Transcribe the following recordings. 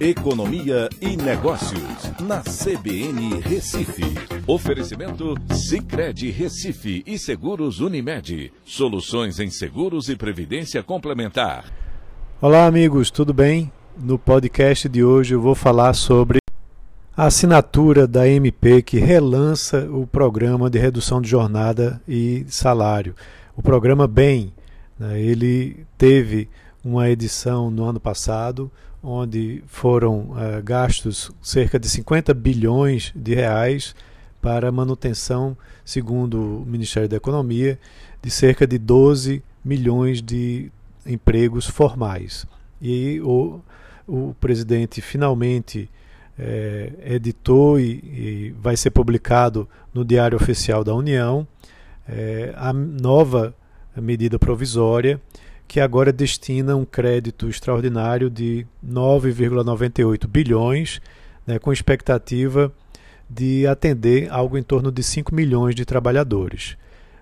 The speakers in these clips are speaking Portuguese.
Economia e Negócios, na CBN Recife. Oferecimento Cicred Recife e Seguros Unimed. Soluções em seguros e previdência complementar. Olá, amigos, tudo bem? No podcast de hoje eu vou falar sobre a assinatura da MP que relança o programa de redução de jornada e salário. O programa BEM, né, ele teve uma edição no ano passado, onde foram uh, gastos cerca de 50 bilhões de reais para manutenção, segundo o Ministério da Economia, de cerca de 12 milhões de empregos formais. E o, o presidente finalmente é, editou e, e, vai ser publicado no Diário Oficial da União é, a nova medida provisória que agora destina um crédito extraordinário de 9,98 bilhões, né, com expectativa de atender algo em torno de 5 milhões de trabalhadores.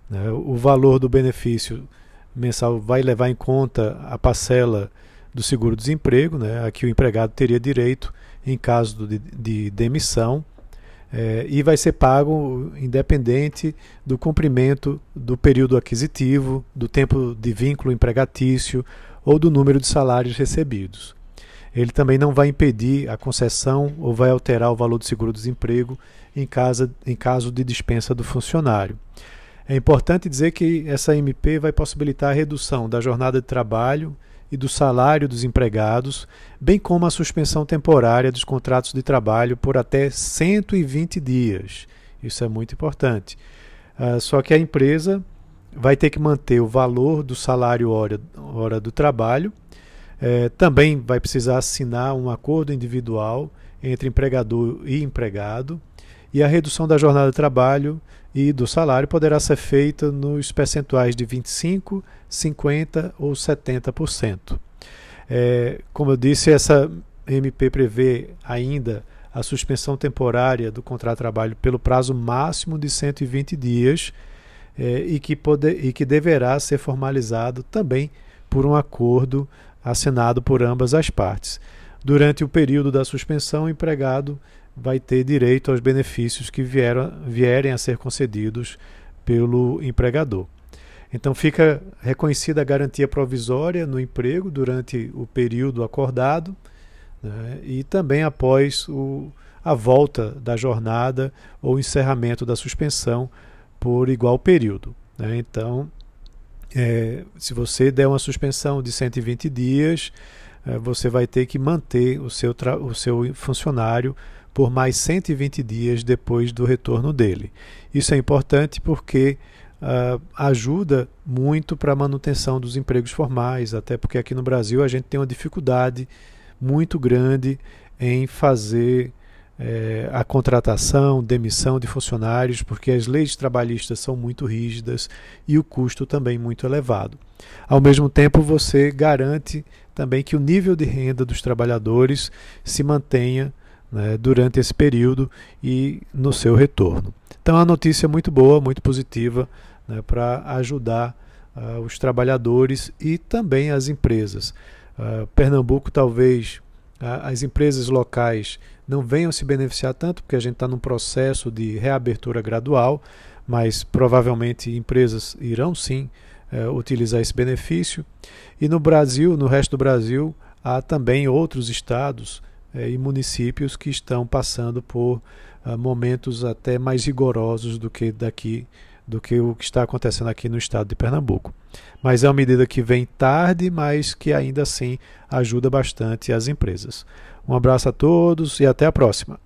Né. O valor do benefício mensal vai levar em conta a parcela do seguro-desemprego, né, a que o empregado teria direito em caso de, de demissão é, e vai ser pago independente do cumprimento do período aquisitivo, do tempo de vínculo empregatício ou do número de salários recebidos. Ele também não vai impedir a concessão ou vai alterar o valor do seguro-desemprego em, em caso de dispensa do funcionário. É importante dizer que essa MP vai possibilitar a redução da jornada de trabalho e do salário dos empregados, bem como a suspensão temporária dos contratos de trabalho por até 120 dias. Isso é muito importante. Uh, só que a empresa vai ter que manter o valor do salário hora, hora do trabalho, eh, também vai precisar assinar um acordo individual entre empregador e empregado, e a redução da jornada de trabalho e do salário poderá ser feita nos percentuais de 25%, 50% ou 70%. É, como eu disse, essa MP prevê ainda a suspensão temporária do contrato de trabalho pelo prazo máximo de 120 dias é, e, que pode, e que deverá ser formalizado também por um acordo assinado por ambas as partes. Durante o período da suspensão, o empregado vai ter direito aos benefícios que vieram, vierem a ser concedidos pelo empregador. Então fica reconhecida a garantia provisória no emprego durante o período acordado né, e também após o, a volta da jornada ou encerramento da suspensão por igual período. Né. Então, é, se você der uma suspensão de 120 dias, é, você vai ter que manter o seu, o seu funcionário por mais 120 dias depois do retorno dele. Isso é importante porque uh, ajuda muito para a manutenção dos empregos formais, até porque aqui no Brasil a gente tem uma dificuldade muito grande em fazer é, a contratação, demissão de funcionários, porque as leis trabalhistas são muito rígidas e o custo também muito elevado. Ao mesmo tempo, você garante também que o nível de renda dos trabalhadores se mantenha né, durante esse período e no seu retorno. Então, a notícia é muito boa, muito positiva né, para ajudar uh, os trabalhadores e também as empresas. Uh, Pernambuco, talvez uh, as empresas locais não venham se beneficiar tanto, porque a gente está num processo de reabertura gradual, mas provavelmente empresas irão sim uh, utilizar esse benefício. E no Brasil, no resto do Brasil, há também outros estados é, e municípios que estão passando por uh, momentos até mais rigorosos do que daqui do que o que está acontecendo aqui no estado de Pernambuco. Mas é uma medida que vem tarde, mas que ainda assim ajuda bastante as empresas. Um abraço a todos e até a próxima.